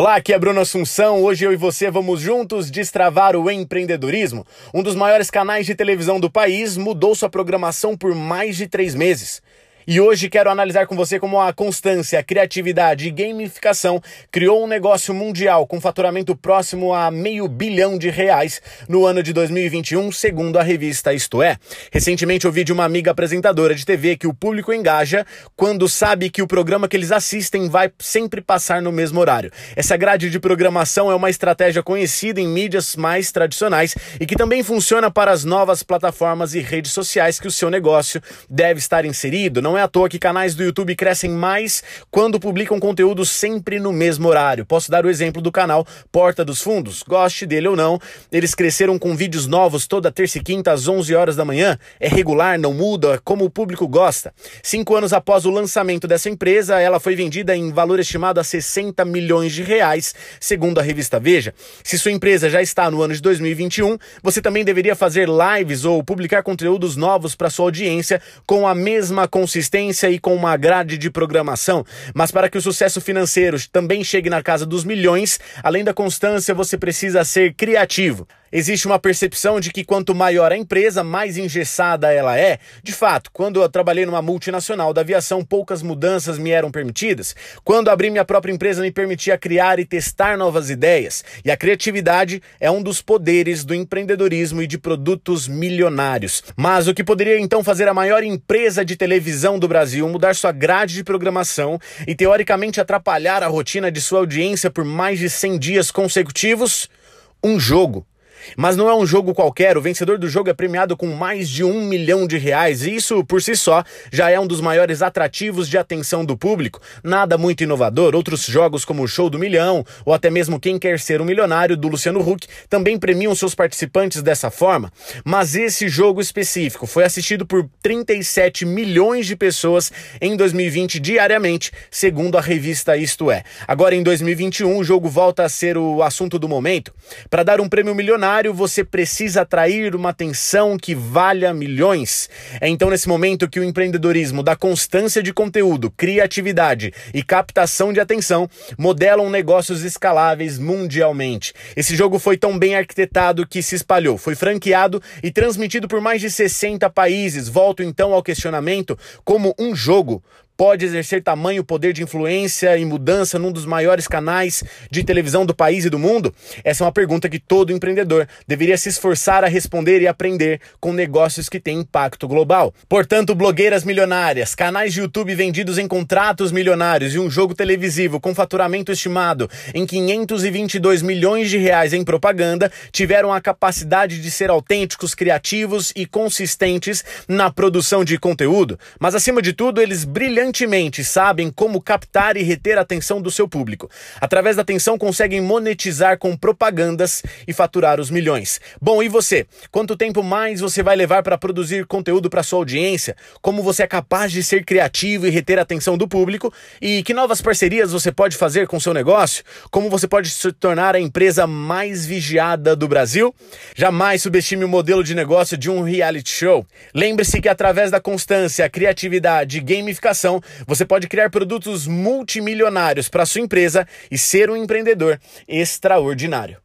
Olá, aqui é Bruno Assunção. Hoje eu e você vamos juntos destravar o empreendedorismo. Um dos maiores canais de televisão do país mudou sua programação por mais de três meses. E hoje quero analisar com você como a constância, a criatividade e gamificação criou um negócio mundial com faturamento próximo a meio bilhão de reais no ano de 2021, segundo a revista Isto É. Recentemente ouvi de uma amiga apresentadora de TV que o público engaja quando sabe que o programa que eles assistem vai sempre passar no mesmo horário. Essa grade de programação é uma estratégia conhecida em mídias mais tradicionais e que também funciona para as novas plataformas e redes sociais que o seu negócio deve estar inserido. Não é à toa que canais do YouTube crescem mais quando publicam conteúdo sempre no mesmo horário. Posso dar o exemplo do canal Porta dos Fundos. Goste dele ou não, eles cresceram com vídeos novos toda terça e quinta às 11 horas da manhã. É regular, não muda, como o público gosta. Cinco anos após o lançamento dessa empresa, ela foi vendida em valor estimado a 60 milhões de reais, segundo a revista Veja. Se sua empresa já está no ano de 2021, você também deveria fazer lives ou publicar conteúdos novos para sua audiência com a mesma consistência consistência e com uma grade de programação. Mas para que o sucesso financeiro também chegue na casa dos milhões, além da constância, você precisa ser criativo. Existe uma percepção de que quanto maior a empresa, mais engessada ela é. De fato, quando eu trabalhei numa multinacional da aviação, poucas mudanças me eram permitidas. Quando abri minha própria empresa, me permitia criar e testar novas ideias. E a criatividade é um dos poderes do empreendedorismo e de produtos milionários. Mas o que poderia então fazer a maior empresa de televisão do Brasil mudar sua grade de programação e teoricamente atrapalhar a rotina de sua audiência por mais de 100 dias consecutivos? Um jogo. Mas não é um jogo qualquer, o vencedor do jogo é premiado com mais de um milhão de reais, e isso por si só já é um dos maiores atrativos de atenção do público. Nada muito inovador, outros jogos como o Show do Milhão, ou até mesmo Quem Quer Ser um Milionário, do Luciano Huck, também premiam seus participantes dessa forma. Mas esse jogo específico foi assistido por 37 milhões de pessoas em 2020 diariamente, segundo a revista Isto É. Agora em 2021, o jogo volta a ser o assunto do momento. Para dar um prêmio milionário, você precisa atrair uma atenção que valha milhões. É então nesse momento que o empreendedorismo da constância de conteúdo, criatividade e captação de atenção modelam negócios escaláveis mundialmente. Esse jogo foi tão bem arquitetado que se espalhou, foi franqueado e transmitido por mais de 60 países. Volto então ao questionamento como um jogo pode exercer tamanho poder de influência e mudança num dos maiores canais de televisão do país e do mundo? Essa é uma pergunta que todo empreendedor deveria se esforçar a responder e aprender com negócios que têm impacto global. Portanto, blogueiras milionárias, canais de YouTube vendidos em contratos milionários e um jogo televisivo com faturamento estimado em 522 milhões de reais em propaganda tiveram a capacidade de ser autênticos, criativos e consistentes na produção de conteúdo. Mas acima de tudo, eles brilham brilhantemente sabem como captar e reter a atenção do seu público. Através da atenção conseguem monetizar com propagandas e faturar os milhões. Bom, e você? Quanto tempo mais você vai levar para produzir conteúdo para sua audiência? Como você é capaz de ser criativo e reter a atenção do público? E que novas parcerias você pode fazer com seu negócio? Como você pode se tornar a empresa mais vigiada do Brasil? Jamais subestime o modelo de negócio de um reality show. Lembre-se que através da constância, criatividade e gamificação você pode criar produtos multimilionários para sua empresa e ser um empreendedor extraordinário.